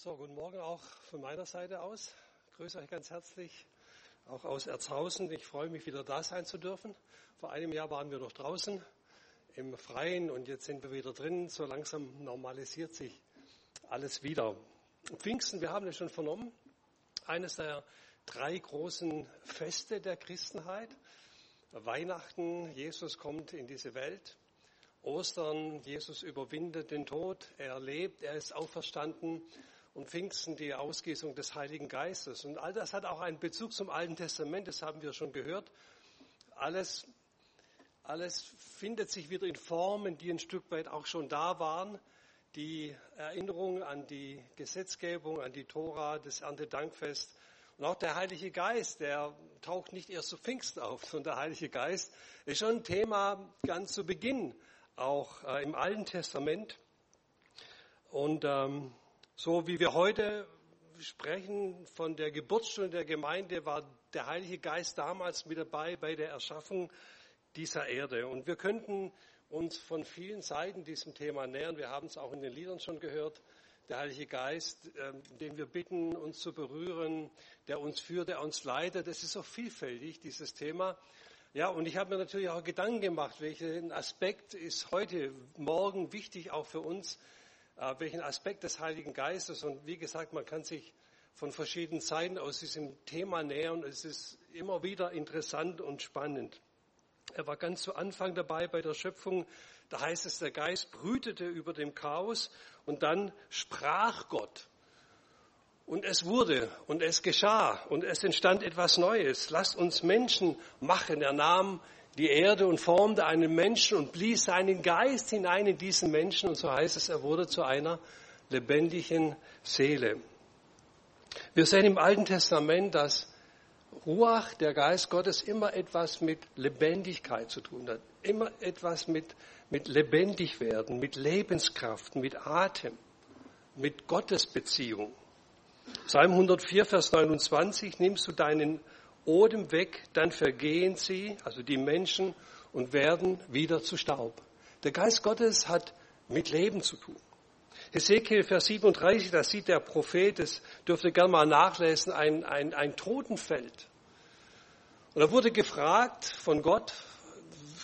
So, guten Morgen auch von meiner Seite aus. Ich grüße euch ganz herzlich, auch aus Erzhausen. Ich freue mich, wieder da sein zu dürfen. Vor einem Jahr waren wir noch draußen im Freien und jetzt sind wir wieder drin. So langsam normalisiert sich alles wieder. Pfingsten, wir haben es schon vernommen, eines der drei großen Feste der Christenheit. Weihnachten, Jesus kommt in diese Welt. Ostern, Jesus überwindet den Tod, er lebt, er ist auferstanden und Pfingsten die Ausgießung des Heiligen Geistes. Und all das hat auch einen Bezug zum Alten Testament, das haben wir schon gehört. Alles, alles findet sich wieder in Formen, die ein Stück weit auch schon da waren. Die Erinnerung an die Gesetzgebung, an die Tora, das Erntedankfest. Und auch der Heilige Geist, der taucht nicht erst zu Pfingsten auf, sondern der Heilige Geist ist schon ein Thema ganz zu Beginn, auch äh, im Alten Testament. Und ähm, so wie wir heute sprechen von der Geburtsstunde der Gemeinde, war der Heilige Geist damals mit dabei bei der Erschaffung dieser Erde. Und wir könnten uns von vielen Seiten diesem Thema nähern. Wir haben es auch in den Liedern schon gehört. Der Heilige Geist, ähm, den wir bitten, uns zu berühren, der uns führt, der uns leitet. Das ist so vielfältig, dieses Thema. Ja, und ich habe mir natürlich auch Gedanken gemacht, welchen Aspekt ist heute, morgen wichtig auch für uns, welchen Aspekt des Heiligen Geistes. Und wie gesagt, man kann sich von verschiedenen Seiten aus diesem Thema nähern. Es ist immer wieder interessant und spannend. Er war ganz zu Anfang dabei bei der Schöpfung. Da heißt es, der Geist brütete über dem Chaos und dann sprach Gott. Und es wurde und es geschah und es entstand etwas Neues. Lasst uns Menschen machen. Er nahm die Erde und formte einen Menschen und blies seinen Geist hinein in diesen Menschen. Und so heißt es, er wurde zu einer lebendigen Seele. Wir sehen im Alten Testament, dass Ruach, der Geist Gottes, immer etwas mit Lebendigkeit zu tun hat. Immer etwas mit, mit lebendig werden, mit Lebenskraft, mit Atem, mit Gottesbeziehung. Psalm 104, Vers 29, nimmst du deinen Odem weg, dann vergehen sie, also die Menschen, und werden wieder zu Staub. Der Geist Gottes hat mit Leben zu tun. Hesekiel, Vers 37, da sieht der Prophet, das dürft ihr gerne mal nachlesen, ein, ein, ein Totenfeld. Und er wurde gefragt von Gott,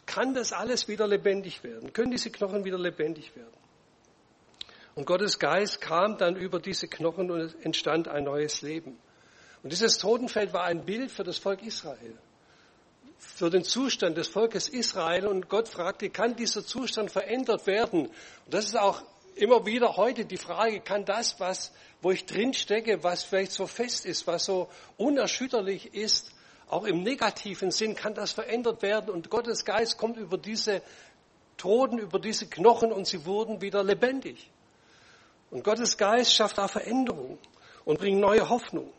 kann das alles wieder lebendig werden? Können diese Knochen wieder lebendig werden? Und Gottes Geist kam dann über diese Knochen und es entstand ein neues Leben. Und dieses Totenfeld war ein Bild für das Volk Israel, für den Zustand des Volkes Israel. Und Gott fragte, kann dieser Zustand verändert werden? Und das ist auch immer wieder heute die Frage, kann das, was, wo ich drin stecke, was vielleicht so fest ist, was so unerschütterlich ist, auch im negativen Sinn, kann das verändert werden? Und Gottes Geist kommt über diese Toten, über diese Knochen und sie wurden wieder lebendig. Und Gottes Geist schafft auch Veränderung und bringt neue Hoffnung.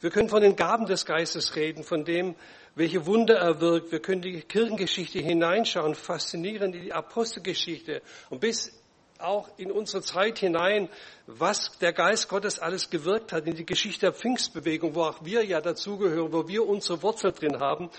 Wir können von den Gaben des Geistes reden, von dem, welche Wunder er wirkt. Wir können die Kirchengeschichte hineinschauen, faszinieren in die Apostelgeschichte und bis auch in unsere Zeit hinein, was der Geist Gottes alles gewirkt hat in die Geschichte der Pfingstbewegung, wo auch wir ja dazugehören, wo wir unsere Wurzel drin haben,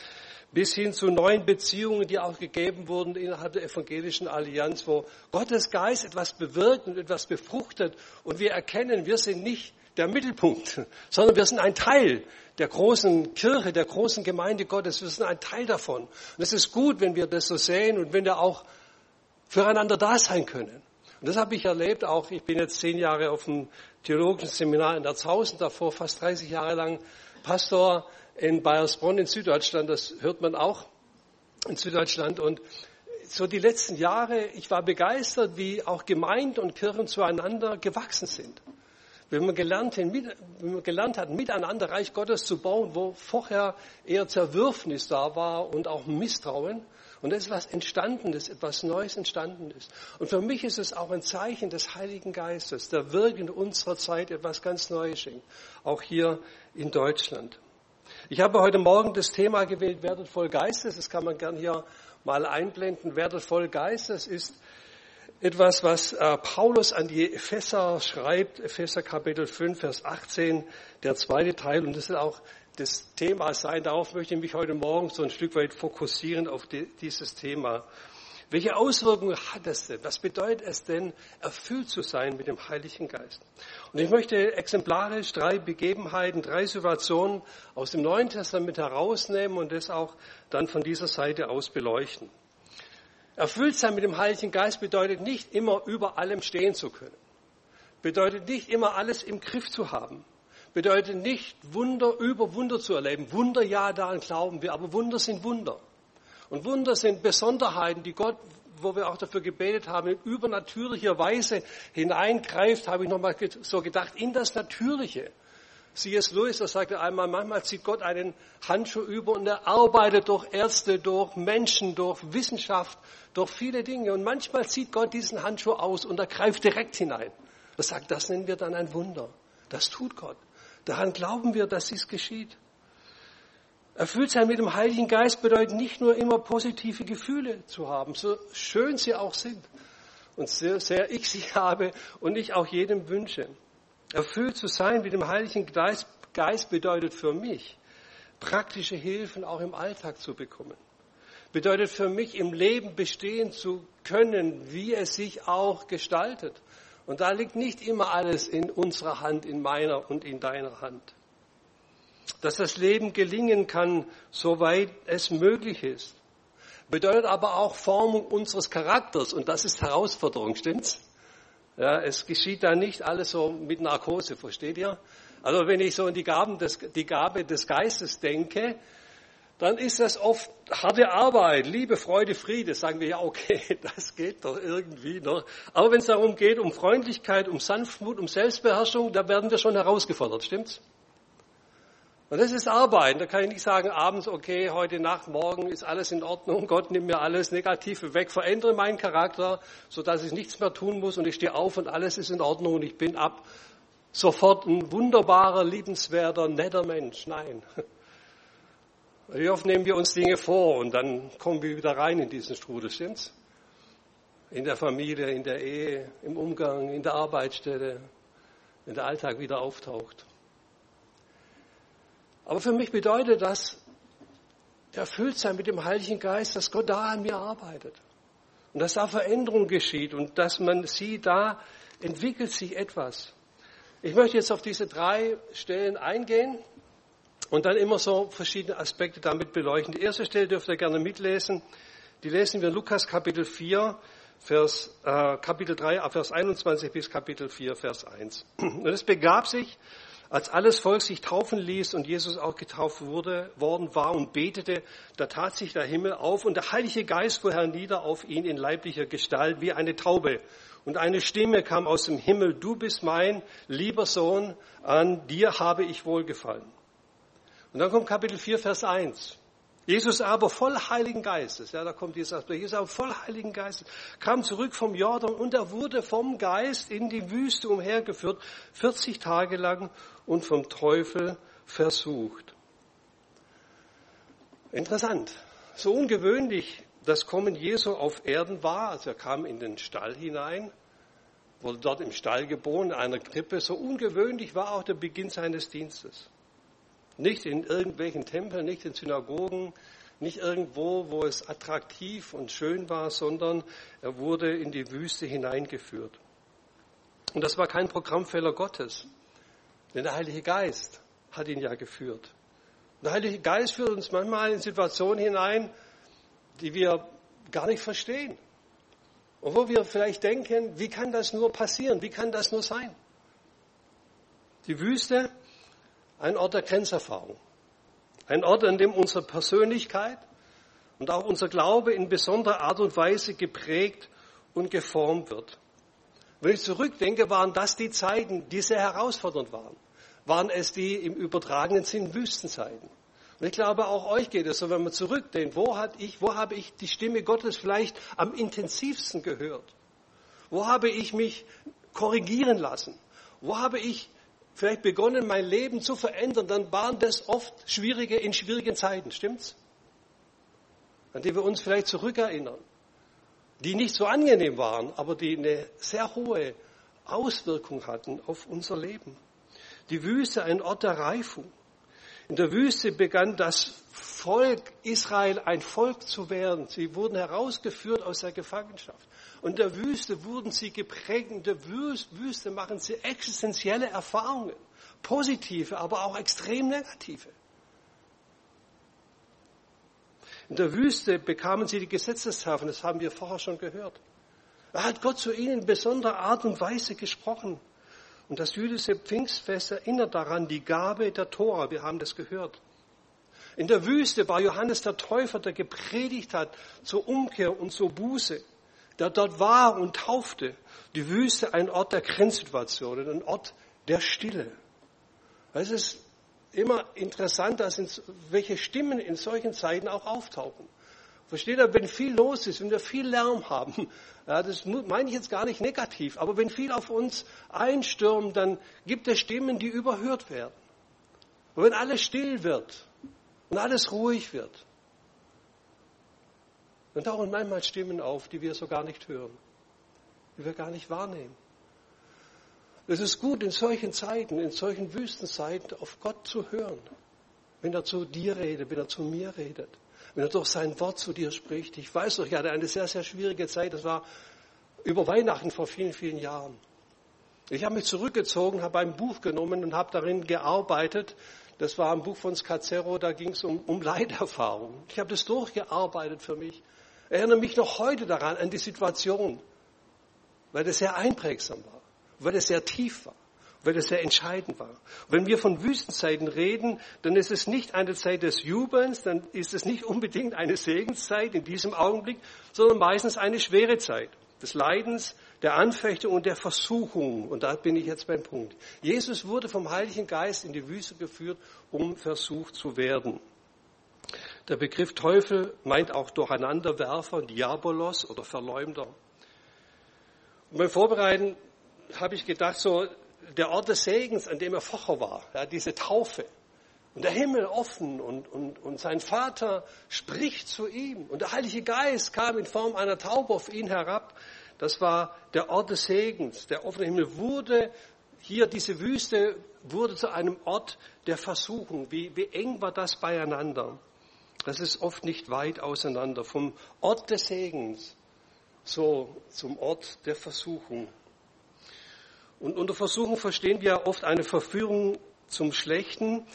bis hin zu neuen Beziehungen, die auch gegeben wurden innerhalb der evangelischen Allianz, wo Gottes Geist etwas bewirkt und etwas befruchtet und wir erkennen, wir sind nicht der Mittelpunkt, sondern wir sind ein Teil der großen Kirche, der großen Gemeinde Gottes. Wir sind ein Teil davon. Und es ist gut, wenn wir das so sehen und wenn wir auch füreinander da sein können. Und das habe ich erlebt auch. Ich bin jetzt zehn Jahre auf dem theologischen Seminar in Erzhausen, davor fast 30 Jahre lang Pastor in Bayersbronn in Süddeutschland. Das hört man auch in Süddeutschland. Und so die letzten Jahre, ich war begeistert, wie auch Gemeinde und Kirchen zueinander gewachsen sind wenn man, gelernt, wenn man gelernt hat, miteinander Reich Gottes zu bauen, wo vorher eher Zerwürfnis da war und auch Misstrauen. Und es ist was Entstandenes, etwas Neues Entstandenes. Und für mich ist es auch ein Zeichen des Heiligen Geistes, der wirkt in unserer Zeit etwas ganz Neues schenkt. Auch hier in Deutschland. Ich habe heute Morgen das Thema gewählt, werdet voll Geistes. Das kann man gern hier mal einblenden. Werdet voll Geistes ist etwas, was äh, Paulus an die Epheser schreibt, Epheser Kapitel 5, Vers 18, der zweite Teil, und das soll auch das Thema sein. Darauf möchte ich mich heute Morgen so ein Stück weit fokussieren, auf dieses Thema. Welche Auswirkungen hat es denn? Was bedeutet es denn, erfüllt zu sein mit dem Heiligen Geist? Und ich möchte exemplarisch drei Begebenheiten, drei Situationen aus dem Neuen Testament herausnehmen und das auch dann von dieser Seite aus beleuchten. Erfüllt sein mit dem Heiligen Geist bedeutet nicht immer über allem stehen zu können. Bedeutet nicht immer alles im Griff zu haben. Bedeutet nicht Wunder über Wunder zu erleben. Wunder, ja, daran glauben wir, aber Wunder sind Wunder. Und Wunder sind Besonderheiten, die Gott, wo wir auch dafür gebetet haben, in übernatürlicher Weise hineingreift, habe ich nochmal so gedacht, in das Natürliche. C.S. Lewis, das sagte einmal, manchmal zieht Gott einen Handschuh über und er arbeitet durch Ärzte, durch Menschen, durch Wissenschaft, durch viele Dinge. Und manchmal zieht Gott diesen Handschuh aus und er greift direkt hinein. Er sagt, das nennen wir dann ein Wunder. Das tut Gott. Daran glauben wir, dass dies geschieht. Erfüllt sein mit dem Heiligen Geist bedeutet nicht nur immer positive Gefühle zu haben, so schön sie auch sind und sehr, sehr ich sie habe und ich auch jedem wünsche. Erfüllt zu sein mit dem Heiligen Geist, bedeutet für mich, praktische Hilfen auch im Alltag zu bekommen. Bedeutet für mich, im Leben bestehen zu können, wie es sich auch gestaltet. Und da liegt nicht immer alles in unserer Hand, in meiner und in deiner Hand dass das Leben gelingen kann, soweit es möglich ist. Bedeutet aber auch Formung unseres Charakters und das ist Herausforderung, stimmt's? Ja, es geschieht da nicht alles so mit Narkose, versteht ihr? Also wenn ich so in die, Gaben des, die Gabe des Geistes denke, dann ist das oft harte Arbeit, Liebe, Freude, Friede. Sagen wir ja, okay, das geht doch irgendwie noch. Aber wenn es darum geht, um Freundlichkeit, um Sanftmut, um Selbstbeherrschung, da werden wir schon herausgefordert, stimmt's? Und das ist Arbeiten. Da kann ich nicht sagen, abends, okay, heute Nacht, morgen ist alles in Ordnung, Gott nimmt mir alles Negative weg, verändere meinen Charakter, sodass ich nichts mehr tun muss und ich stehe auf und alles ist in Ordnung und ich bin ab sofort ein wunderbarer, liebenswerter, netter Mensch. Nein. Wie oft nehmen wir uns Dinge vor und dann kommen wir wieder rein in diesen Strudel, stimmt's? In der Familie, in der Ehe, im Umgang, in der Arbeitsstelle, wenn der Alltag wieder auftaucht. Aber für mich bedeutet das, erfüllt sein mit dem Heiligen Geist, dass Gott da an mir arbeitet. Und dass da Veränderung geschieht und dass man sieht, da entwickelt sich etwas. Ich möchte jetzt auf diese drei Stellen eingehen und dann immer so verschiedene Aspekte damit beleuchten. Die erste Stelle dürft ihr gerne mitlesen. Die lesen wir Lukas Kapitel 4, Vers, äh, Kapitel 3, Vers 21 bis Kapitel 4, Vers 1. Und es begab sich, als alles Volk sich taufen ließ und Jesus auch getauft wurde, worden war und betete, da tat sich der Himmel auf und der Heilige Geist fuhr hernieder auf ihn in leiblicher Gestalt wie eine Taube. Und eine Stimme kam aus dem Himmel, du bist mein lieber Sohn, an dir habe ich wohlgefallen. Und dann kommt Kapitel 4, Vers 1. Jesus aber voll Heiligen Geistes, ja, da kommt dieser Aspekt, Jesus aber voll Heiligen Geistes, kam zurück vom Jordan und er wurde vom Geist in die Wüste umhergeführt, 40 Tage lang und vom Teufel versucht. Interessant, so ungewöhnlich das Kommen Jesu auf Erden war, also er kam in den Stall hinein, wurde dort im Stall geboren, in einer Krippe, so ungewöhnlich war auch der Beginn seines Dienstes. Nicht in irgendwelchen Tempeln, nicht in Synagogen, nicht irgendwo, wo es attraktiv und schön war, sondern er wurde in die Wüste hineingeführt. Und das war kein Programmfehler Gottes, denn der Heilige Geist hat ihn ja geführt. Der Heilige Geist führt uns manchmal in Situationen hinein, die wir gar nicht verstehen. Und wo wir vielleicht denken, wie kann das nur passieren? Wie kann das nur sein? Die Wüste ein Ort der Grenzerfahrung. Ein Ort, an dem unsere Persönlichkeit und auch unser Glaube in besonderer Art und Weise geprägt und geformt wird. Wenn ich zurückdenke, waren das die Zeiten, die sehr herausfordernd waren. Waren es die im übertragenen Sinn Wüstenzeiten. Und ich glaube, auch euch geht es so, wenn man zurückdenkt, wo, hat ich, wo habe ich die Stimme Gottes vielleicht am intensivsten gehört? Wo habe ich mich korrigieren lassen? Wo habe ich vielleicht begonnen, mein Leben zu verändern, dann waren das oft schwierige in schwierigen Zeiten, stimmt's? An die wir uns vielleicht zurückerinnern, die nicht so angenehm waren, aber die eine sehr hohe Auswirkung hatten auf unser Leben. Die Wüste, ein Ort der Reifung. In der Wüste begann das Volk Israel ein Volk zu werden. Sie wurden herausgeführt aus der Gefangenschaft. Und in der Wüste wurden sie geprägt. In der Wüste machen sie existenzielle Erfahrungen. Positive, aber auch extrem negative. In der Wüste bekamen sie die Gesetzestafeln, das haben wir vorher schon gehört. Da hat Gott zu ihnen in besonderer Art und Weise gesprochen. Und das jüdische Pfingstfest erinnert daran die Gabe der Tora. Wir haben das gehört. In der Wüste war Johannes der Täufer, der gepredigt hat zur Umkehr und zur Buße, der dort war und taufte. Die Wüste ein Ort der Grenzsituationen, ein Ort der Stille. Es ist immer interessant, dass welche Stimmen in solchen Zeiten auch auftauchen. Versteht ihr, wenn viel los ist, wenn wir viel Lärm haben, ja, das meine ich jetzt gar nicht negativ, aber wenn viel auf uns einstürmt, dann gibt es Stimmen, die überhört werden. Und wenn alles still wird und alles ruhig wird, dann tauchen manchmal Stimmen auf, die wir so gar nicht hören, die wir gar nicht wahrnehmen. Es ist gut, in solchen Zeiten, in solchen Wüstenzeiten auf Gott zu hören, wenn er zu dir redet, wenn er zu mir redet wenn er durch sein Wort zu dir spricht. Ich weiß doch, ich hatte eine sehr, sehr schwierige Zeit. Das war über Weihnachten vor vielen, vielen Jahren. Ich habe mich zurückgezogen, habe ein Buch genommen und habe darin gearbeitet. Das war ein Buch von Scacero, da ging es um, um Leiterfahrung. Ich habe das durchgearbeitet für mich. Ich erinnere mich noch heute daran, an die Situation, weil das sehr einprägsam war, weil das sehr tief war weil es sehr entscheidend war. Wenn wir von Wüstenzeiten reden, dann ist es nicht eine Zeit des Jubelns, dann ist es nicht unbedingt eine Segenszeit in diesem Augenblick, sondern meistens eine schwere Zeit des Leidens, der Anfechtung und der Versuchung. Und da bin ich jetzt beim Punkt. Jesus wurde vom Heiligen Geist in die Wüste geführt, um versucht zu werden. Der Begriff Teufel meint auch Durcheinanderwerfer, Diabolos oder Verleumder. Und beim Vorbereiten habe ich gedacht, so der Ort des Segens, an dem er vorher war, ja, diese Taufe. Und der Himmel offen und, und, und sein Vater spricht zu ihm. Und der Heilige Geist kam in Form einer Taube auf ihn herab. Das war der Ort des Segens. Der offene Himmel wurde hier, diese Wüste wurde zu einem Ort der Versuchung. Wie, wie eng war das beieinander? Das ist oft nicht weit auseinander. Vom Ort des Segens so zum Ort der Versuchung. Und unter Versuchung verstehen wir oft eine Verführung zum Schlechten.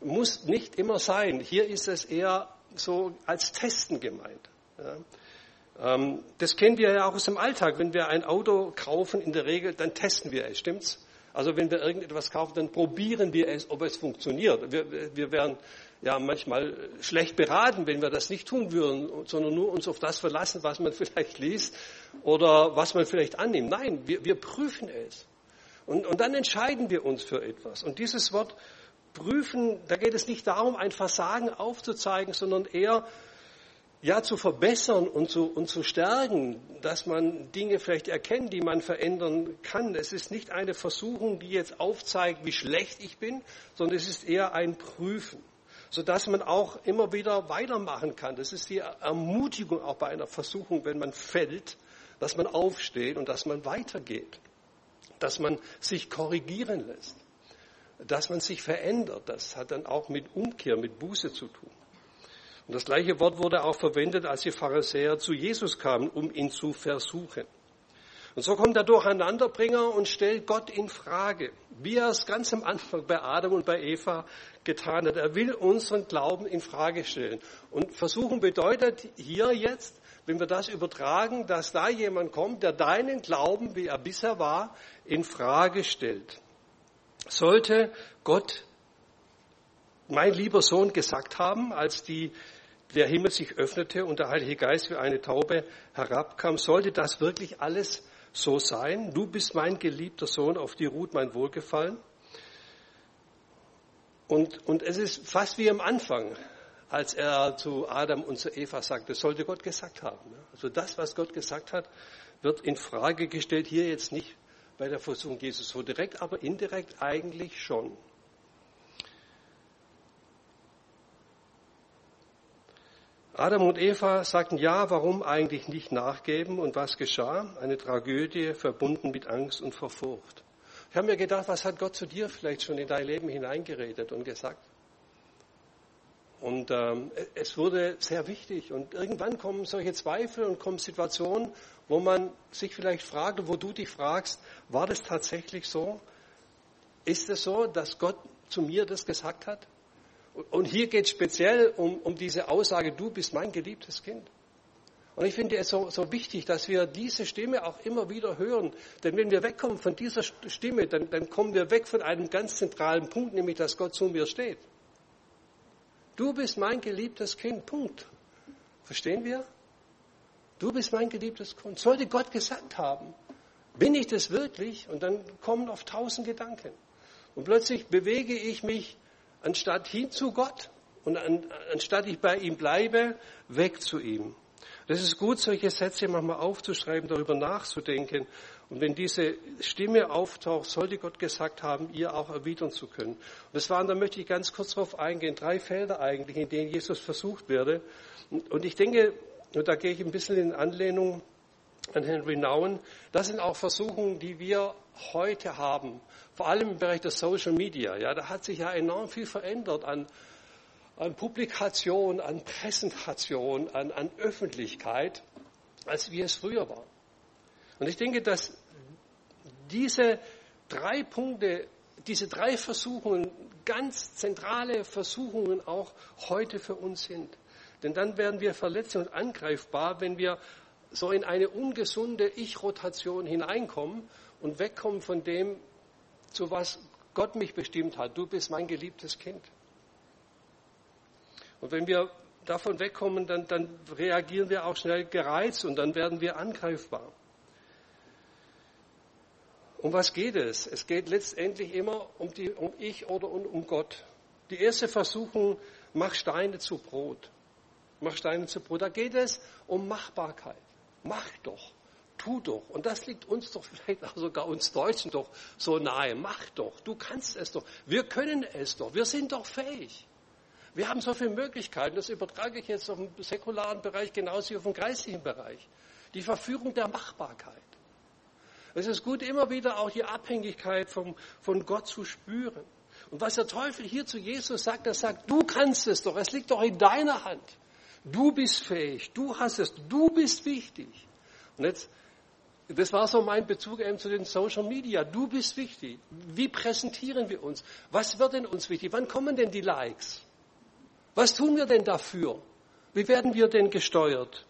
Muss nicht immer sein. Hier ist es eher so als Testen gemeint. Ja. Ähm, das kennen wir ja auch aus dem Alltag. Wenn wir ein Auto kaufen, in der Regel, dann testen wir es, stimmt's? Also wenn wir irgendetwas kaufen, dann probieren wir es, ob es funktioniert. Wir, wir wären ja manchmal schlecht beraten, wenn wir das nicht tun würden, sondern nur uns auf das verlassen, was man vielleicht liest oder was man vielleicht annimmt. Nein, wir, wir prüfen es. Und, und dann entscheiden wir uns für etwas. Und dieses Wort prüfen, da geht es nicht darum, ein Versagen aufzuzeigen, sondern eher ja zu verbessern und zu, und zu stärken, dass man Dinge vielleicht erkennt, die man verändern kann. Es ist nicht eine Versuchung, die jetzt aufzeigt, wie schlecht ich bin, sondern es ist eher ein Prüfen, sodass man auch immer wieder weitermachen kann. Das ist die Ermutigung auch bei einer Versuchung, wenn man fällt, dass man aufsteht und dass man weitergeht dass man sich korrigieren lässt, dass man sich verändert. Das hat dann auch mit Umkehr, mit Buße zu tun. Und das gleiche Wort wurde auch verwendet, als die Pharisäer zu Jesus kamen, um ihn zu versuchen. Und so kommt der Durcheinanderbringer und stellt Gott in Frage, wie er es ganz am Anfang bei Adam und bei Eva getan hat. Er will unseren Glauben in Frage stellen. Und versuchen bedeutet hier jetzt, wenn wir das übertragen, dass da jemand kommt, der deinen Glauben, wie er bisher war, in Frage stellt. Sollte Gott, mein lieber Sohn, gesagt haben, als die, der Himmel sich öffnete und der Heilige Geist wie eine Taube herabkam, sollte das wirklich alles so sein? Du bist mein geliebter Sohn, auf die ruht mein Wohlgefallen. Und, und es ist fast wie am Anfang als er zu Adam und zu Eva sagte, das sollte Gott gesagt haben. Also das, was Gott gesagt hat, wird in Frage gestellt. Hier jetzt nicht bei der Versuchung Jesus so direkt, aber indirekt eigentlich schon. Adam und Eva sagten ja, warum eigentlich nicht nachgeben und was geschah? Eine Tragödie verbunden mit Angst und Verfurcht. Ich habe mir gedacht, was hat Gott zu dir vielleicht schon in dein Leben hineingeredet und gesagt? Und ähm, es wurde sehr wichtig. Und irgendwann kommen solche Zweifel und kommen Situationen, wo man sich vielleicht fragt, wo du dich fragst, war das tatsächlich so? Ist es so, dass Gott zu mir das gesagt hat? Und hier geht es speziell um, um diese Aussage, du bist mein geliebtes Kind. Und ich finde es so, so wichtig, dass wir diese Stimme auch immer wieder hören. Denn wenn wir wegkommen von dieser Stimme, dann, dann kommen wir weg von einem ganz zentralen Punkt, nämlich dass Gott zu mir steht. Du bist mein geliebtes Kind. Punkt. Verstehen wir? Du bist mein geliebtes Kind. Sollte Gott gesagt haben, bin ich das wirklich? Und dann kommen oft tausend Gedanken. Und plötzlich bewege ich mich anstatt hin zu Gott und anstatt ich bei ihm bleibe, weg zu ihm. Das ist gut, solche Sätze manchmal aufzuschreiben, darüber nachzudenken. Und wenn diese Stimme auftaucht, sollte Gott gesagt haben, ihr auch erwidern zu können. Und das waren, da möchte ich ganz kurz darauf eingehen, drei Felder eigentlich, in denen Jesus versucht werde. Und ich denke, und da gehe ich ein bisschen in Anlehnung an Henry Nouwen, das sind auch Versuchungen, die wir heute haben, vor allem im Bereich der Social Media. Ja, da hat sich ja enorm viel verändert an an Publikation, an Präsentation, an, an Öffentlichkeit, als wie es früher war. Und ich denke, dass diese drei Punkte, diese drei Versuchungen ganz zentrale Versuchungen auch heute für uns sind. Denn dann werden wir verletzt und angreifbar, wenn wir so in eine ungesunde Ich-Rotation hineinkommen und wegkommen von dem, zu was Gott mich bestimmt hat. Du bist mein geliebtes Kind. Und wenn wir davon wegkommen, dann, dann reagieren wir auch schnell gereizt und dann werden wir angreifbar. Um was geht es? Es geht letztendlich immer um, die, um ich oder um, Gott. Die erste Versuchung, mach Steine zu Brot. Mach Steine zu Brot. Da geht es um Machbarkeit. Mach doch. Tu doch. Und das liegt uns doch vielleicht auch sogar uns Deutschen doch so nahe. Mach doch. Du kannst es doch. Wir können es doch. Wir sind doch fähig. Wir haben so viele Möglichkeiten, das übertrage ich jetzt auf den säkularen Bereich genauso wie auf den geistlichen Bereich. Die Verführung der Machbarkeit. Es ist gut, immer wieder auch die Abhängigkeit vom, von Gott zu spüren. Und was der Teufel hier zu Jesus sagt, er sagt, du kannst es doch, es liegt doch in deiner Hand. Du bist fähig, du hast es, du bist wichtig. Und jetzt, das war so mein Bezug eben zu den Social Media. Du bist wichtig. Wie präsentieren wir uns? Was wird denn uns wichtig? Wann kommen denn die Likes? Was tun wir denn dafür? Wie werden wir denn gesteuert?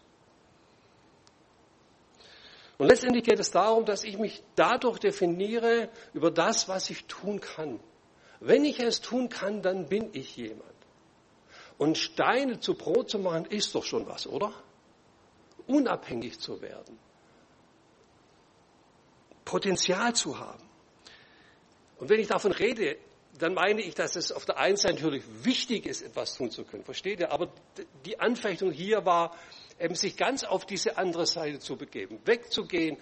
Und letztendlich geht es darum, dass ich mich dadurch definiere über das, was ich tun kann. Wenn ich es tun kann, dann bin ich jemand. Und Steine zu Brot zu machen, ist doch schon was, oder? Unabhängig zu werden. Potenzial zu haben. Und wenn ich davon rede, dann meine ich, dass es auf der einen Seite natürlich wichtig ist, etwas tun zu können. Versteht ihr? Aber die Anfechtung hier war, eben sich ganz auf diese andere Seite zu begeben, wegzugehen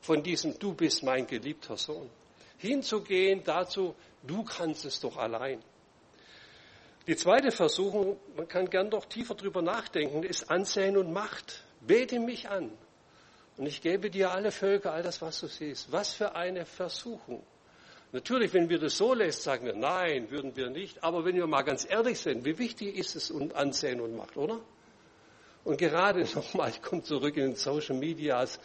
von diesem Du bist mein geliebter Sohn, hinzugehen dazu, du kannst es doch allein. Die zweite Versuchung, man kann gern doch tiefer drüber nachdenken, ist Ansehen und Macht. Bete mich an und ich gebe dir alle Völker, all das, was du siehst. Was für eine Versuchung. Natürlich, wenn wir das so lesen, sagen wir, nein, würden wir nicht. Aber wenn wir mal ganz ehrlich sind, wie wichtig ist es Ansehen und Macht, oder? Und gerade nochmal, ich komme zurück in den Social Medias,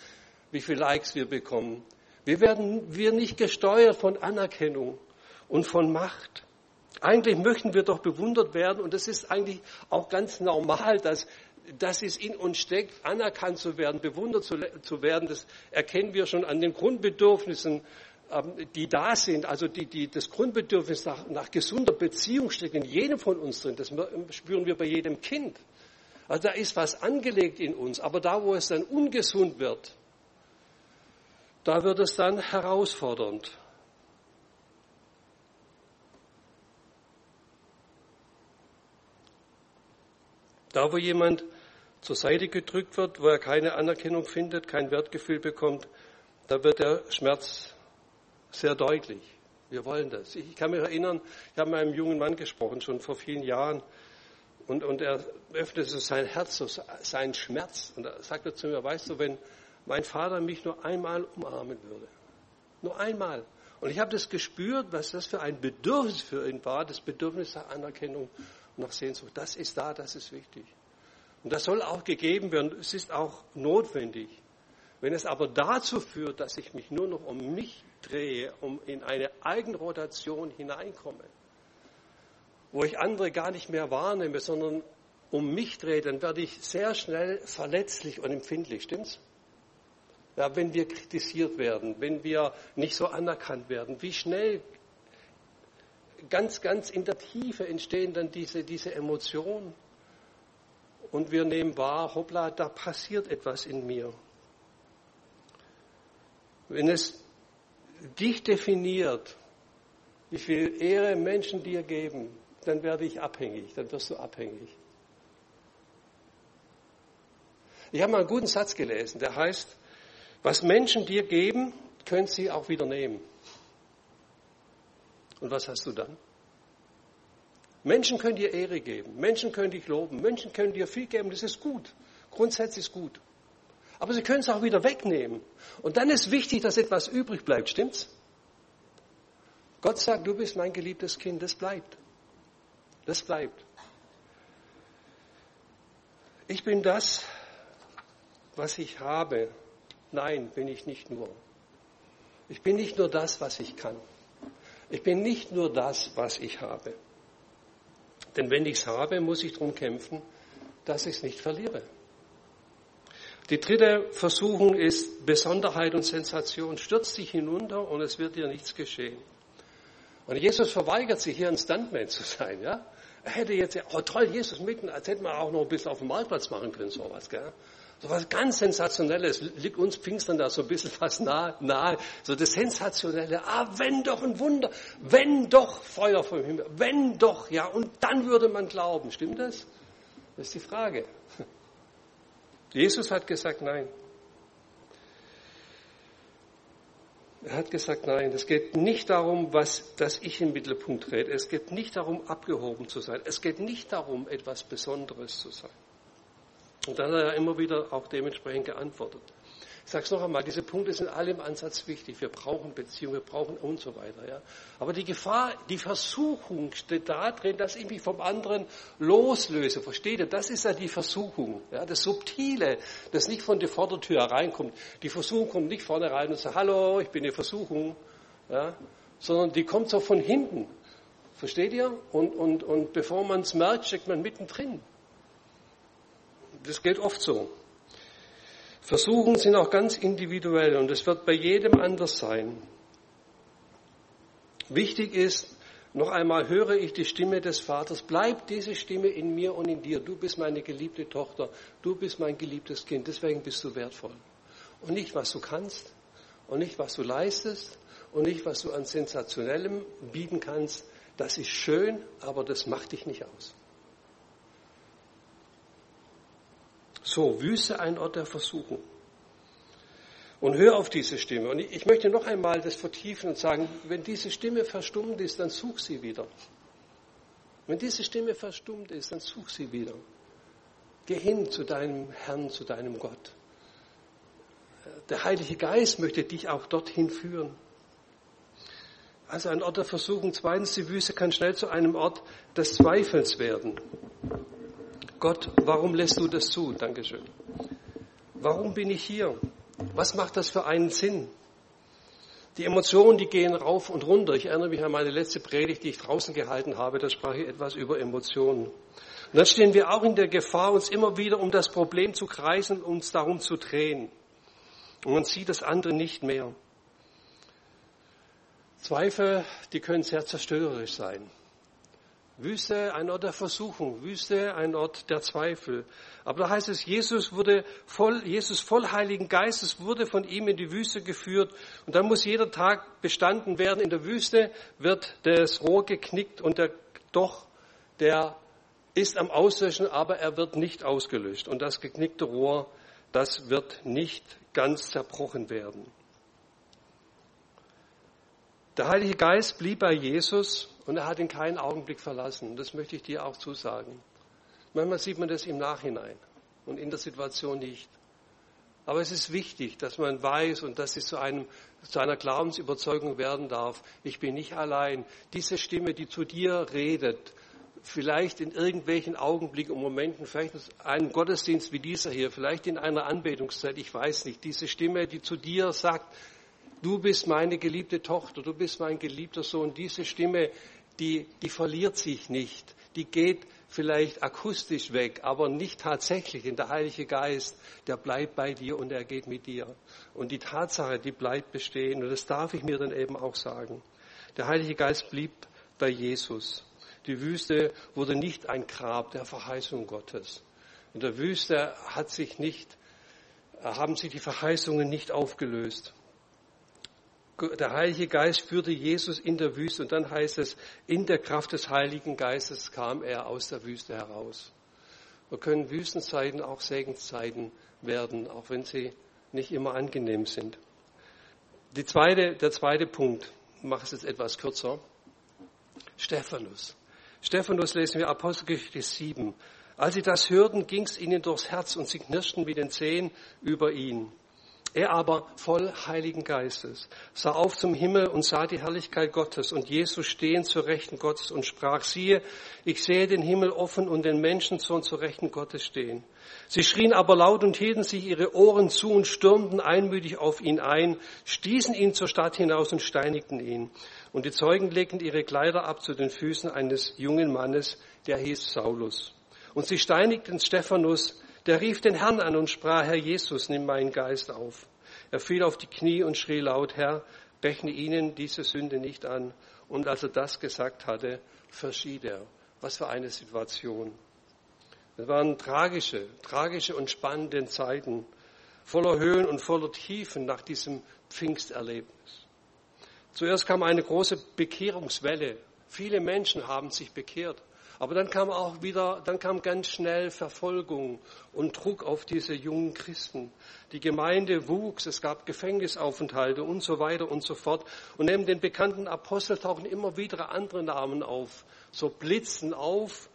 wie viele Likes wir bekommen. Wir werden wir nicht gesteuert von Anerkennung und von Macht. Eigentlich möchten wir doch bewundert werden und das ist eigentlich auch ganz normal, dass, dass es in uns steckt, anerkannt zu werden, bewundert zu, zu werden. Das erkennen wir schon an den Grundbedürfnissen ähm, die da sind, also die, die, das Grundbedürfnis nach, nach gesunder Beziehung steckt in jedem von uns drin. Das spüren wir bei jedem Kind. Also da ist was angelegt in uns, aber da, wo es dann ungesund wird, da wird es dann herausfordernd. Da, wo jemand zur Seite gedrückt wird, wo er keine Anerkennung findet, kein Wertgefühl bekommt, da wird der Schmerz sehr deutlich. Wir wollen das. Ich kann mich erinnern, ich habe mit einem jungen Mann gesprochen, schon vor vielen Jahren. Und, und er öffnete sein Herz, so seinen Schmerz. Und er sagte zu mir, weißt du, wenn mein Vater mich nur einmal umarmen würde, nur einmal. Und ich habe das gespürt, was das für ein Bedürfnis für ihn war, das Bedürfnis nach Anerkennung und nach Sehnsucht. Das ist da, das ist wichtig. Und das soll auch gegeben werden, es ist auch notwendig. Wenn es aber dazu führt, dass ich mich nur noch um mich drehe, um in eine Eigenrotation hineinkomme, wo ich andere gar nicht mehr wahrnehme, sondern um mich drehe, dann werde ich sehr schnell verletzlich und empfindlich, stimmt's? Ja, wenn wir kritisiert werden, wenn wir nicht so anerkannt werden, wie schnell ganz, ganz in der Tiefe entstehen dann diese, diese Emotionen. Und wir nehmen wahr, hoppla, da passiert etwas in mir. Wenn es dich definiert, wie viel Ehre Menschen dir geben, dann werde ich abhängig, dann wirst du abhängig. Ich habe mal einen guten Satz gelesen, der heißt, was Menschen dir geben, können sie auch wieder nehmen. Und was hast du dann? Menschen können dir Ehre geben, Menschen können dich loben, Menschen können dir viel geben, das ist gut. Grundsätzlich ist gut. Aber sie können es auch wieder wegnehmen. Und dann ist wichtig, dass etwas übrig bleibt, stimmt's? Gott sagt, du bist mein geliebtes Kind, das bleibt. Das bleibt. Ich bin das, was ich habe, Nein, bin ich nicht nur. Ich bin nicht nur das, was ich kann. Ich bin nicht nur das, was ich habe. Denn wenn ich es habe, muss ich darum kämpfen, dass ich es nicht verliere. Die dritte Versuchung ist Besonderheit und Sensation. Stürzt dich hinunter und es wird dir nichts geschehen. Und Jesus verweigert sich hier ein Stuntman zu sein. Ja? Hätte jetzt, oh toll, Jesus mitten, als hätte man auch noch ein bisschen auf dem Marktplatz machen können, sowas. Gell? So was ganz Sensationelles, liegt uns Pfingstern da so ein bisschen fast nahe, nahe. So das Sensationelle, ah, wenn doch ein Wunder, wenn doch Feuer vom Himmel, wenn doch, ja, und dann würde man glauben. Stimmt das? Das ist die Frage. Jesus hat gesagt, nein. Er hat gesagt, nein, es geht nicht darum, was, dass ich im Mittelpunkt trete. Es geht nicht darum, abgehoben zu sein. Es geht nicht darum, etwas Besonderes zu sein. Und dann hat er immer wieder auch dementsprechend geantwortet. Ich sage es noch einmal, diese Punkte sind alle im Ansatz wichtig. Wir brauchen Beziehung, wir brauchen und so weiter. Ja. Aber die Gefahr, die Versuchung steht da drin, dass ich mich vom anderen loslöse. Versteht ihr? Das ist ja die Versuchung. Ja, das Subtile, das nicht von der Vordertür hereinkommt. Die Versuchung kommt nicht vorne rein und sagt, hallo, ich bin die Versuchung. Ja, sondern die kommt so von hinten. Versteht ihr? Und, und, und bevor man es merkt, steckt man mittendrin. Das geht oft so. Versuchen sind auch ganz individuell und es wird bei jedem anders sein. Wichtig ist, noch einmal höre ich die Stimme des Vaters. Bleibt diese Stimme in mir und in dir. Du bist meine geliebte Tochter. Du bist mein geliebtes Kind. Deswegen bist du wertvoll. Und nicht, was du kannst und nicht, was du leistest und nicht, was du an Sensationellem bieten kannst. Das ist schön, aber das macht dich nicht aus. So, Wüste ein Ort der Versuchung. Und hör auf diese Stimme. Und ich möchte noch einmal das vertiefen und sagen, wenn diese Stimme verstummt ist, dann such sie wieder. Wenn diese Stimme verstummt ist, dann such sie wieder. Geh hin zu deinem Herrn, zu deinem Gott. Der Heilige Geist möchte dich auch dorthin führen. Also ein Ort der Versuchung. Zweitens, die Wüste kann schnell zu einem Ort des Zweifels werden. Gott, warum lässt du das zu? Dankeschön. Warum bin ich hier? Was macht das für einen Sinn? Die Emotionen, die gehen rauf und runter. Ich erinnere mich an meine letzte Predigt, die ich draußen gehalten habe. Da sprach ich etwas über Emotionen. Und dann stehen wir auch in der Gefahr, uns immer wieder um das Problem zu kreisen und uns darum zu drehen. Und man sieht das andere nicht mehr. Zweifel, die können sehr zerstörerisch sein. Wüste ein Ort der Versuchung, Wüste ein Ort der Zweifel. Aber da heißt es, Jesus wurde voll, Jesus voll Heiligen Geistes wurde von ihm in die Wüste geführt. Und dann muss jeder Tag bestanden werden. In der Wüste wird das Rohr geknickt und der, doch, der ist am Auslöschen, aber er wird nicht ausgelöscht. Und das geknickte Rohr, das wird nicht ganz zerbrochen werden. Der Heilige Geist blieb bei Jesus und er hat ihn keinen Augenblick verlassen. Das möchte ich dir auch zusagen. Manchmal sieht man das im Nachhinein und in der Situation nicht. Aber es ist wichtig, dass man weiß und dass es zu, einem, zu einer Glaubensüberzeugung werden darf. Ich bin nicht allein. Diese Stimme, die zu dir redet, vielleicht in irgendwelchen Augenblicken und Momenten, vielleicht in einem Gottesdienst wie dieser hier, vielleicht in einer Anbetungszeit, ich weiß nicht, diese Stimme, die zu dir sagt, du bist meine geliebte Tochter, du bist mein geliebter Sohn, diese Stimme, die, die verliert sich nicht, die geht vielleicht akustisch weg, aber nicht tatsächlich. Denn der Heilige Geist, der bleibt bei dir und er geht mit dir. Und die Tatsache, die bleibt bestehen. Und das darf ich mir dann eben auch sagen. Der Heilige Geist blieb bei Jesus. Die Wüste wurde nicht ein Grab der Verheißung Gottes. In der Wüste hat sich nicht, haben sich die Verheißungen nicht aufgelöst der Heilige Geist führte Jesus in der Wüste und dann heißt es, in der Kraft des Heiligen Geistes kam er aus der Wüste heraus. Wir können Wüstenzeiten auch Segenszeiten werden, auch wenn sie nicht immer angenehm sind. Die zweite, der zweite Punkt, ich mache es jetzt etwas kürzer. Stephanus. Stephanus lesen wir Apostelgeschichte 7. Als sie das hörten, ging es ihnen durchs Herz und sie knirschten mit den Zehen über ihn. Er aber, voll Heiligen Geistes, sah auf zum Himmel und sah die Herrlichkeit Gottes und Jesus stehen zur Rechten Gottes und sprach, siehe, ich sehe den Himmel offen und den Menschensohn zur Rechten Gottes stehen. Sie schrien aber laut und hielten sich ihre Ohren zu und stürmten einmütig auf ihn ein, stießen ihn zur Stadt hinaus und steinigten ihn. Und die Zeugen legten ihre Kleider ab zu den Füßen eines jungen Mannes, der hieß Saulus. Und sie steinigten Stephanus, der rief den Herrn an und sprach, Herr Jesus, nimm meinen Geist auf. Er fiel auf die Knie und schrie laut, Herr, rechne ihnen diese Sünde nicht an. Und als er das gesagt hatte, verschied er. Was für eine Situation. Es waren tragische, tragische und spannende Zeiten, voller Höhen und voller Tiefen nach diesem Pfingsterlebnis. Zuerst kam eine große Bekehrungswelle. Viele Menschen haben sich bekehrt. Aber dann kam auch wieder, dann kam ganz schnell Verfolgung und Druck auf diese jungen Christen. Die Gemeinde wuchs, es gab Gefängnisaufenthalte und so weiter und so fort. Und neben den bekannten Aposteln tauchen immer wieder andere Namen auf, so blitzen auf.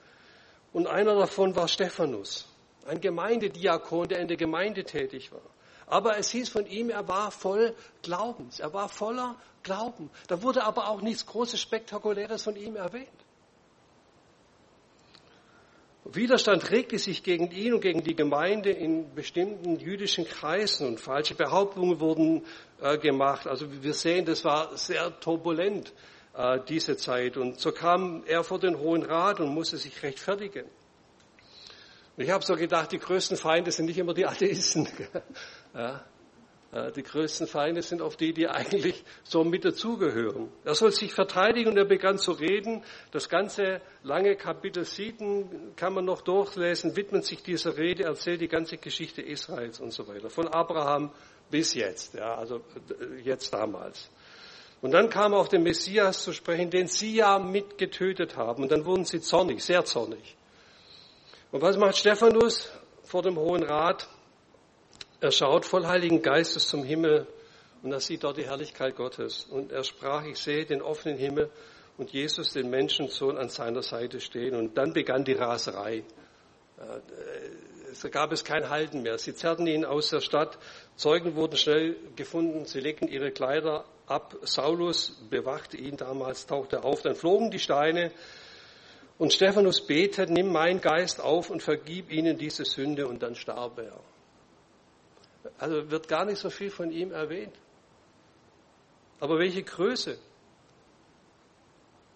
Und einer davon war Stephanus, ein Gemeindediakon, der in der Gemeinde tätig war. Aber es hieß von ihm, er war voll Glaubens, er war voller Glauben. Da wurde aber auch nichts Großes, Spektakuläres von ihm erwähnt. Widerstand regte sich gegen ihn und gegen die Gemeinde in bestimmten jüdischen Kreisen und falsche Behauptungen wurden äh, gemacht. Also wir sehen, das war sehr turbulent, äh, diese Zeit. Und so kam er vor den Hohen Rat und musste sich rechtfertigen. Und ich habe so gedacht, die größten Feinde sind nicht immer die Atheisten. ja. Äh, die größten Feinde sind oft die, die eigentlich so mit dazugehören. Er soll sich verteidigen und er begann zu reden. Das ganze lange Kapitel 7 kann man noch durchlesen, widmet sich dieser Rede, erzählt die ganze Geschichte Israels und so weiter. Von Abraham bis jetzt, ja, also äh, jetzt damals. Und dann kam auf den Messias zu sprechen, den sie ja mitgetötet haben. Und dann wurden sie zornig, sehr zornig. Und was macht Stephanus vor dem Hohen Rat? Er schaut voll Heiligen Geistes zum Himmel und er sieht dort die Herrlichkeit Gottes. Und er sprach, ich sehe den offenen Himmel und Jesus, den Menschensohn, an seiner Seite stehen. Und dann begann die Raserei. Da gab es kein Halten mehr. Sie zerrten ihn aus der Stadt. Zeugen wurden schnell gefunden. Sie legten ihre Kleider ab. Saulus bewachte ihn damals, tauchte auf. Dann flogen die Steine. Und Stephanus betet, nimm meinen Geist auf und vergib ihnen diese Sünde. Und dann starb er. Also wird gar nicht so viel von ihm erwähnt. Aber welche Größe.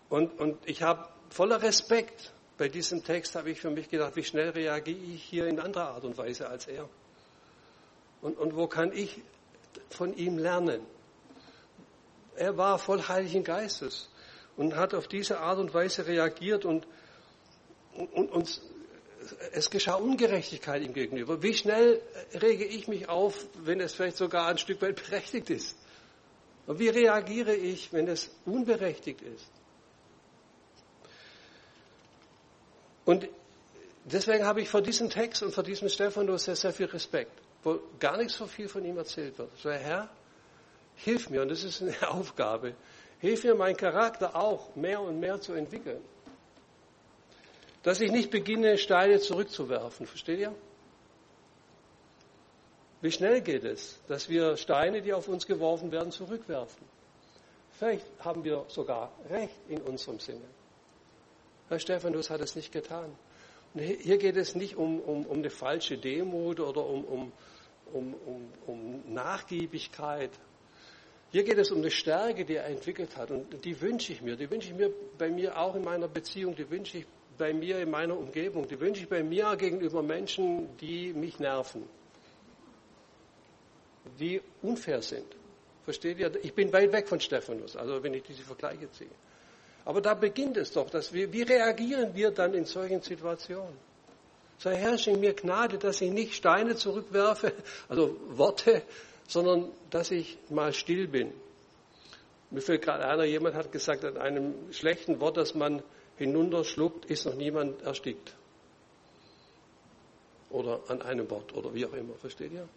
Und, und ich habe voller Respekt bei diesem Text, habe ich für mich gedacht, wie schnell reagiere ich hier in anderer Art und Weise als er. Und, und wo kann ich von ihm lernen? Er war voll Heiligen Geistes und hat auf diese Art und Weise reagiert und, und, und es geschah Ungerechtigkeit ihm gegenüber. Wie schnell rege ich mich auf, wenn es vielleicht sogar ein Stück weit berechtigt ist? Und wie reagiere ich, wenn es unberechtigt ist? Und deswegen habe ich vor diesem Text und vor diesem Stephanus sehr, sehr viel Respekt, wo gar nicht so viel von ihm erzählt wird. So, Herr, hilf mir, und das ist eine Aufgabe, hilf mir, meinen Charakter auch mehr und mehr zu entwickeln dass ich nicht beginne, Steine zurückzuwerfen. Versteht ihr? Wie schnell geht es, dass wir Steine, die auf uns geworfen werden, zurückwerfen? Vielleicht haben wir sogar recht in unserem Sinne. Herr Stephanus hat es nicht getan. Und hier geht es nicht um, um, um eine falsche Demut oder um, um, um, um, um Nachgiebigkeit. Hier geht es um eine Stärke, die er entwickelt hat. Und die wünsche ich mir. Die wünsche ich mir bei mir auch in meiner Beziehung. Die wünsche ich bei mir in meiner Umgebung. Die wünsche ich bei mir gegenüber Menschen, die mich nerven. Die unfair sind. Versteht ihr? Ich bin weit weg von Stephanus, also wenn ich diese Vergleiche ziehe. Aber da beginnt es doch, dass wir, wie reagieren wir dann in solchen Situationen? Sei Herr, schenk mir Gnade, dass ich nicht Steine zurückwerfe, also Worte, sondern dass ich mal still bin. Mir fällt gerade einer, jemand hat gesagt, an einem schlechten Wort, das man hinunterschluckt, ist noch niemand erstickt. Oder an einem Wort oder wie auch immer, versteht ihr?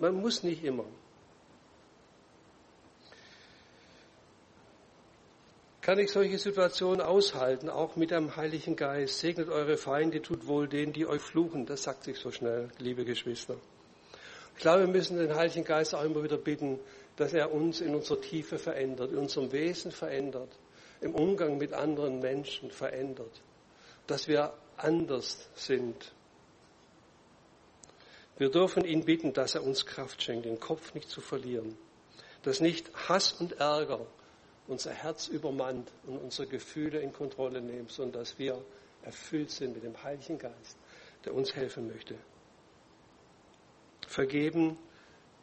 Man muss nicht immer. kann ich solche Situationen aushalten, auch mit dem Heiligen Geist. Segnet eure Feinde, tut wohl denen, die euch fluchen. Das sagt sich so schnell, liebe Geschwister. Ich glaube, wir müssen den Heiligen Geist auch immer wieder bitten, dass er uns in unserer Tiefe verändert, in unserem Wesen verändert, im Umgang mit anderen Menschen verändert, dass wir anders sind. Wir dürfen ihn bitten, dass er uns Kraft schenkt, den Kopf nicht zu verlieren, dass nicht Hass und Ärger unser Herz übermannt und unsere Gefühle in Kontrolle nehmen, sondern dass wir erfüllt sind mit dem Heiligen Geist, der uns helfen möchte. Vergeben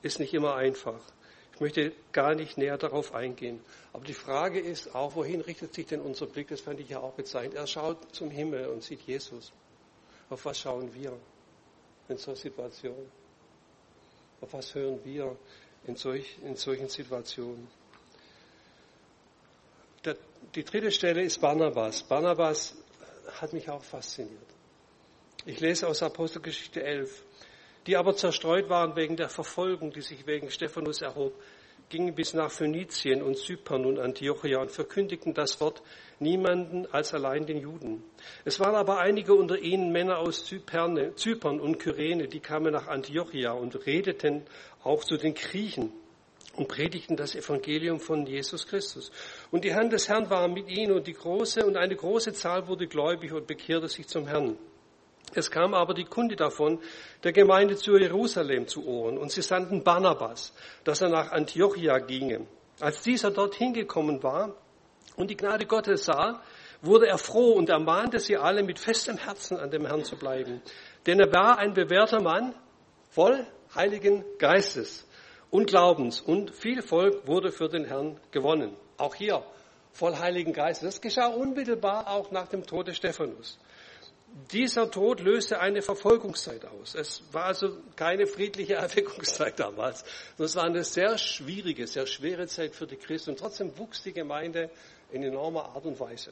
ist nicht immer einfach. Ich möchte gar nicht näher darauf eingehen. Aber die Frage ist auch, wohin richtet sich denn unser Blick? Das fand ich ja auch bezeichnet. Er schaut zum Himmel und sieht Jesus. Auf was schauen wir in solchen Situationen? Auf was hören wir in, solch, in solchen Situationen? Der, die dritte Stelle ist Barnabas. Barnabas hat mich auch fasziniert. Ich lese aus Apostelgeschichte 11. Die aber zerstreut waren wegen der Verfolgung, die sich wegen Stephanus erhob, gingen bis nach Phönizien und Zypern und Antiochia und verkündigten das Wort niemanden als allein den Juden. Es waren aber einige unter ihnen Männer aus Zyperne, Zypern und Kyrene, die kamen nach Antiochia und redeten auch zu den Griechen und predigten das Evangelium von Jesus Christus. Und die Hand des Herrn war mit ihnen und die große und eine große Zahl wurde gläubig und bekehrte sich zum Herrn. Es kam aber die Kunde davon der Gemeinde zu Jerusalem zu Ohren und sie sandten Barnabas, dass er nach Antiochia ginge. Als dieser dorthin gekommen war und die Gnade Gottes sah, wurde er froh und ermahnte sie alle mit festem Herzen an dem Herrn zu bleiben. Denn er war ein bewährter Mann voll Heiligen Geistes und Glaubens und viel Volk wurde für den Herrn gewonnen. Auch hier voll Heiligen Geistes. Das geschah unmittelbar auch nach dem Tod des Stephanus. Dieser Tod löste eine Verfolgungszeit aus. Es war also keine friedliche Erweckungszeit damals. Es war eine sehr schwierige, sehr schwere Zeit für die Christen. Und trotzdem wuchs die Gemeinde in enormer Art und Weise.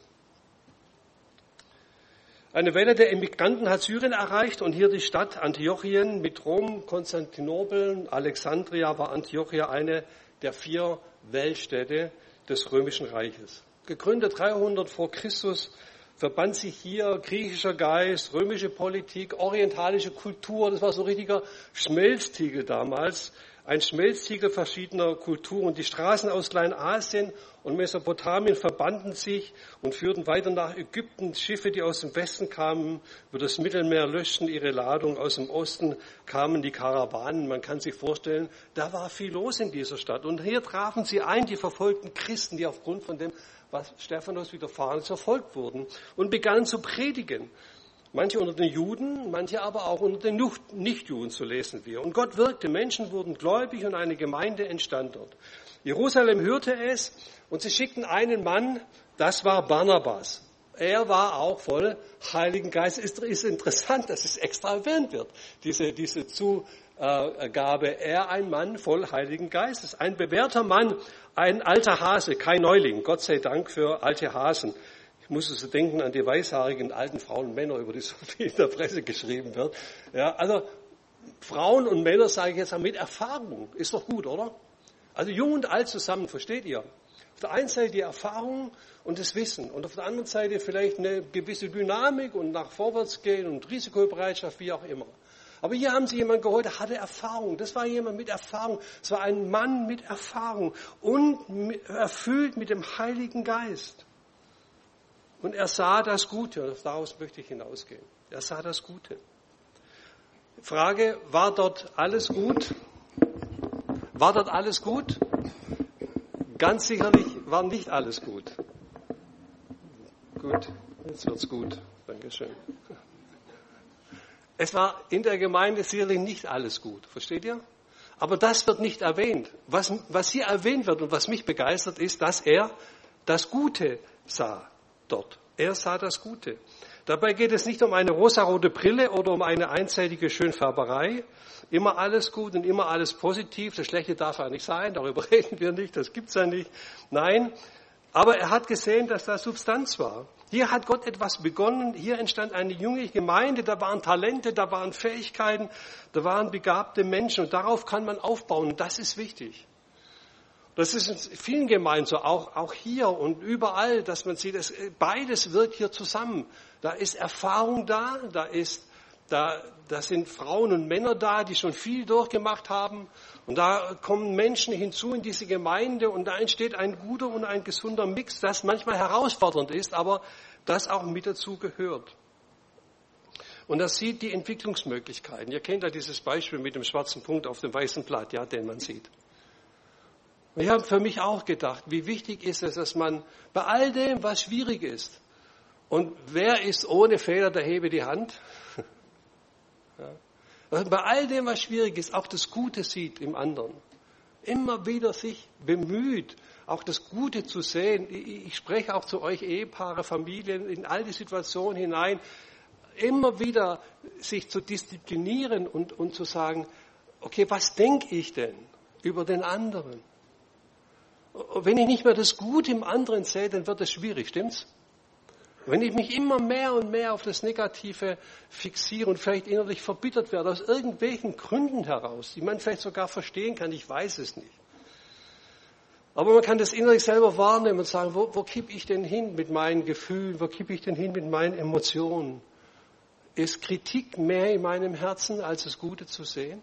Eine Welle der Immigranten hat Syrien erreicht und hier die Stadt Antiochien mit Rom, Konstantinopel, Alexandria war Antiochia eine der vier Weltstädte des Römischen Reiches. Gegründet 300 vor Christus verband sich hier griechischer Geist, römische Politik, orientalische Kultur. Das war so ein richtiger Schmelztiegel damals ein Schmelztiegel verschiedener Kulturen. Die Straßen aus Kleinasien und Mesopotamien verbanden sich und führten weiter nach Ägypten. Schiffe, die aus dem Westen kamen, über das Mittelmeer löschten ihre Ladung. Aus dem Osten kamen die Karawanen. Man kann sich vorstellen, da war viel los in dieser Stadt. Und hier trafen sie ein, die verfolgten Christen, die aufgrund von dem, was Stephanus widerfahren ist, verfolgt wurden und begannen zu predigen. Manche unter den Juden, manche aber auch unter den Nichtjuden, so lesen wir. Und Gott wirkte, Menschen wurden gläubig und eine Gemeinde entstand dort. Jerusalem hörte es und sie schickten einen Mann, das war Barnabas. Er war auch voll Heiligen Geist. Ist, ist interessant, dass es extra erwähnt wird, diese, diese Zugabe. Er ein Mann voll Heiligen Geistes, ein bewährter Mann, ein alter Hase, kein Neuling. Gott sei Dank für alte Hasen. Ich musste so denken an die weißhaarigen alten Frauen und Männer, über die so viel in der Presse geschrieben wird. Ja, also Frauen und Männer, sage ich jetzt mal, mit Erfahrung. Ist doch gut, oder? Also jung und alt zusammen, versteht ihr? Auf der einen Seite die Erfahrung und das Wissen und auf der anderen Seite vielleicht eine gewisse Dynamik und nach vorwärts gehen und Risikobereitschaft, wie auch immer. Aber hier haben sie jemanden geholt, der hatte Erfahrung. Das war jemand mit Erfahrung. Es war ein Mann mit Erfahrung und erfüllt mit dem Heiligen Geist. Und er sah das Gute. Daraus möchte ich hinausgehen. Er sah das Gute. Frage, war dort alles gut? War dort alles gut? Ganz sicherlich war nicht alles gut. Gut, jetzt wird's gut. Dankeschön. Es war in der Gemeinde sicherlich nicht alles gut. Versteht ihr? Aber das wird nicht erwähnt. Was, was hier erwähnt wird und was mich begeistert, ist, dass er das Gute sah dort. Er sah das Gute. Dabei geht es nicht um eine rosarote Brille oder um eine einseitige Schönfärberei. Immer alles gut und immer alles positiv. Das Schlechte darf ja nicht sein, darüber reden wir nicht, das gibt's ja nicht. Nein, aber er hat gesehen, dass da Substanz war. Hier hat Gott etwas begonnen. Hier entstand eine junge Gemeinde. Da waren Talente, da waren Fähigkeiten, da waren begabte Menschen. Und darauf kann man aufbauen. Und das ist wichtig. Das ist in vielen Gemeinden so, auch, auch hier und überall, dass man sieht, dass beides wirkt hier zusammen. Da ist Erfahrung da, da ist, da, da sind Frauen und Männer da, die schon viel durchgemacht haben. Und da kommen Menschen hinzu in diese Gemeinde und da entsteht ein guter und ein gesunder Mix, das manchmal herausfordernd ist, aber das auch mit dazu gehört. Und das sieht die Entwicklungsmöglichkeiten. Ihr kennt ja dieses Beispiel mit dem schwarzen Punkt auf dem weißen Blatt, ja, den man sieht. Und ich habe für mich auch gedacht, wie wichtig ist es, dass man bei all dem, was schwierig ist, und wer ist ohne Fehler, der hebe die Hand. Ja. Bei all dem, was schwierig ist, auch das Gute sieht im anderen. Immer wieder sich bemüht, auch das Gute zu sehen. Ich spreche auch zu euch Ehepaare, Familien, in all die Situationen hinein. Immer wieder sich zu disziplinieren und, und zu sagen, okay, was denke ich denn über den anderen? Wenn ich nicht mehr das Gute im anderen sehe, dann wird es schwierig, stimmt's? Wenn ich mich immer mehr und mehr auf das Negative fixiere und vielleicht innerlich verbittert werde, aus irgendwelchen Gründen heraus, die man vielleicht sogar verstehen kann, ich weiß es nicht. Aber man kann das innerlich selber wahrnehmen und sagen, wo, wo kippe ich denn hin mit meinen Gefühlen, wo kippe ich denn hin mit meinen Emotionen? Ist Kritik mehr in meinem Herzen, als das Gute zu sehen?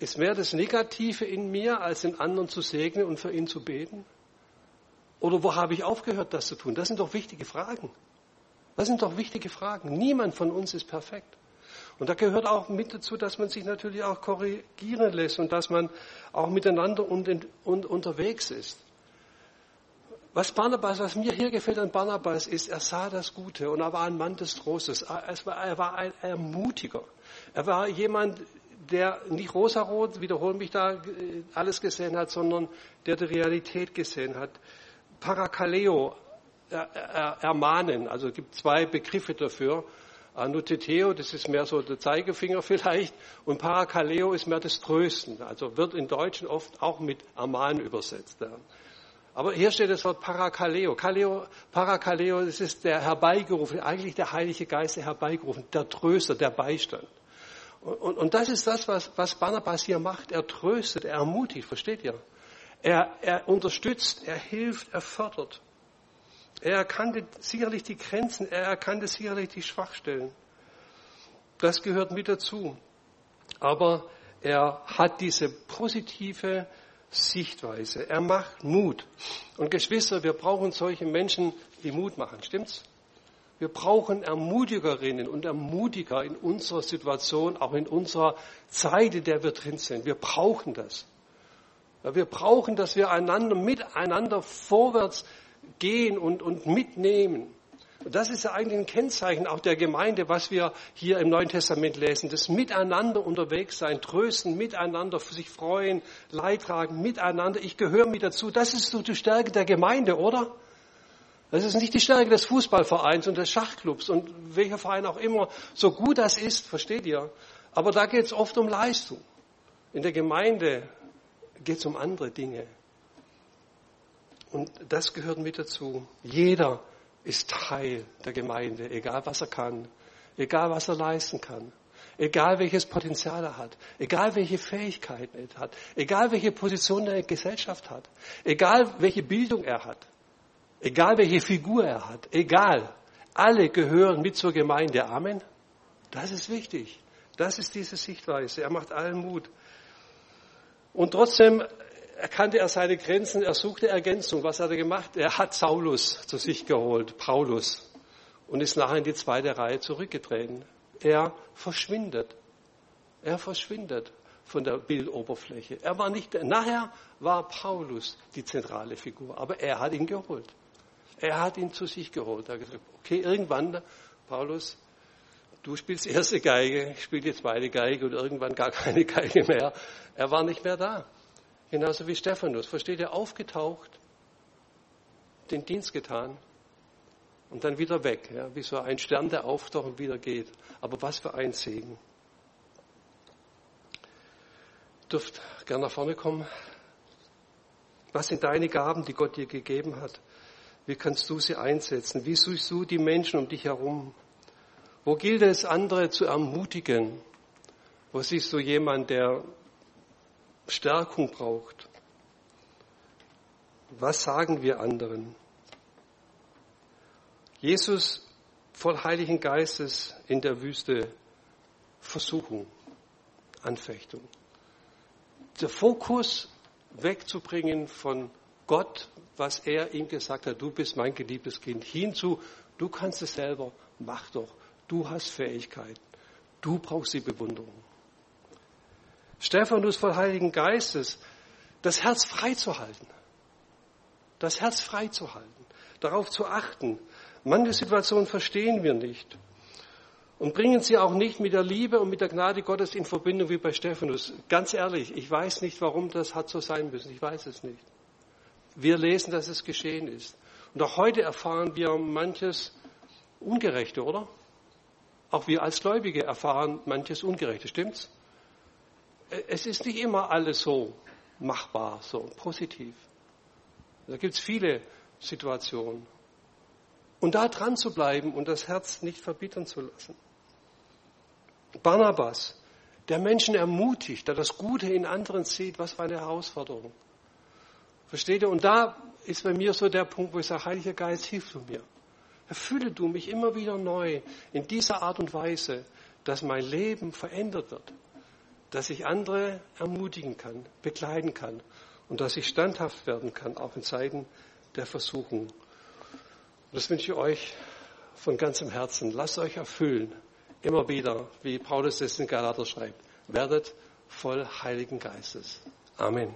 Ist mehr das Negative in mir, als den anderen zu segnen und für ihn zu beten? Oder wo habe ich aufgehört, das zu tun? Das sind doch wichtige Fragen. Das sind doch wichtige Fragen. Niemand von uns ist perfekt. Und da gehört auch mit dazu, dass man sich natürlich auch korrigieren lässt und dass man auch miteinander und, und unterwegs ist. Was Barnabas, was mir hier gefällt an Barnabas ist, er sah das Gute und er war ein Mann des Trostes. Er war ein Ermutiger. Er war jemand, der nicht rosarot, wiederhole mich da, äh, alles gesehen hat, sondern der die Realität gesehen hat. Parakaleo, ermahnen, also es gibt zwei Begriffe dafür. Anuteteo, das ist mehr so der Zeigefinger vielleicht, und Parakaleo ist mehr das Trösten, also wird in Deutschen oft auch mit ermahnen übersetzt. Aber hier steht das Wort Parakaleo. Kaleo, Parakaleo, das ist der herbeigerufen, eigentlich der Heilige Geist, der herbeigerufen, der Tröster, der Beistand. Und, und, das ist das, was, was Barnabas hier macht. Er tröstet, er ermutigt, versteht ihr? Er, er unterstützt, er hilft, er fördert. Er erkannte sicherlich die Grenzen, er erkannte sicherlich die Schwachstellen. Das gehört mit dazu. Aber er hat diese positive Sichtweise. Er macht Mut. Und Geschwister, wir brauchen solche Menschen, die Mut machen. Stimmt's? Wir brauchen Ermutigerinnen und Ermutiger in unserer Situation, auch in unserer Zeit, in der wir drin sind. Wir brauchen das. Wir brauchen, dass wir einander miteinander vorwärts gehen und, und mitnehmen. Und das ist ja eigentlich ein Kennzeichen auch der Gemeinde, was wir hier im Neuen Testament lesen. Das Miteinander unterwegs sein, trösten, miteinander sich freuen, Leid tragen, miteinander. Ich gehöre mit dazu. Das ist so die Stärke der Gemeinde, oder? Das ist nicht die Stärke des Fußballvereins und des Schachclubs und welcher Verein auch immer, so gut das ist, versteht ihr? Aber da geht es oft um Leistung. In der Gemeinde geht es um andere Dinge. Und das gehört mit dazu. Jeder ist Teil der Gemeinde, egal was er kann, egal was er leisten kann, egal welches Potenzial er hat, egal welche Fähigkeiten er hat, egal welche Position er in der Gesellschaft hat, egal welche Bildung er hat, egal welche Figur er hat, egal. Alle gehören mit zur Gemeinde. Amen. Das ist wichtig. Das ist diese Sichtweise. Er macht allen Mut. Und trotzdem erkannte er seine Grenzen, er suchte Ergänzung. Was hat er gemacht? Er hat Saulus zu sich geholt, Paulus, und ist nachher in die zweite Reihe zurückgetreten. Er verschwindet. Er verschwindet von der Bildoberfläche. Er war nicht, nachher war Paulus die zentrale Figur, aber er hat ihn geholt. Er hat ihn zu sich geholt. Er hat gesagt, okay, irgendwann, Paulus, du spielst erste Geige, ich spiele die zweite Geige und irgendwann gar keine Geige mehr. Er war nicht mehr da. Genauso wie Stephanus. Versteht ihr, aufgetaucht, den Dienst getan und dann wieder weg. Ja, wie so ein Stern, der auftaucht und wieder geht. Aber was für ein Segen. Dürft gerne nach vorne kommen. Was sind deine Gaben, die Gott dir gegeben hat? Wie kannst du sie einsetzen? Wie suchst du die Menschen um dich herum? Wo gilt es, andere zu ermutigen? Wo siehst du jemanden, der Stärkung braucht? Was sagen wir anderen? Jesus voll Heiligen Geistes in der Wüste Versuchung, Anfechtung. Der Fokus wegzubringen von Gott, was er ihm gesagt hat, du bist mein geliebtes Kind, hinzu, du kannst es selber, mach doch, du hast Fähigkeiten, du brauchst die Bewunderung. Stephanus voll Heiligen Geistes, das Herz frei zu halten, das Herz frei zu halten, darauf zu achten. Manche Situationen verstehen wir nicht und bringen sie auch nicht mit der Liebe und mit der Gnade Gottes in Verbindung wie bei Stephanus. Ganz ehrlich, ich weiß nicht, warum das hat so sein müssen. Ich weiß es nicht. Wir lesen, dass es geschehen ist. Und auch heute erfahren wir manches Ungerechte, oder? Auch wir als Gläubige erfahren manches Ungerechte, stimmt's? Es ist nicht immer alles so machbar, so positiv. Da gibt es viele Situationen. Und da dran zu bleiben und das Herz nicht verbittern zu lassen. Barnabas, der Menschen ermutigt, der das Gute in anderen sieht, was war eine Herausforderung. Versteht ihr? Und da ist bei mir so der Punkt, wo ich sage, Heiliger Geist, hilf du mir. Erfülle du mich immer wieder neu in dieser Art und Weise, dass mein Leben verändert wird, dass ich andere ermutigen kann, begleiten kann und dass ich standhaft werden kann, auch in Zeiten der Versuchung. Das wünsche ich euch von ganzem Herzen. Lasst euch erfüllen, immer wieder, wie Paulus es in Galater schreibt. Werdet voll Heiligen Geistes. Amen.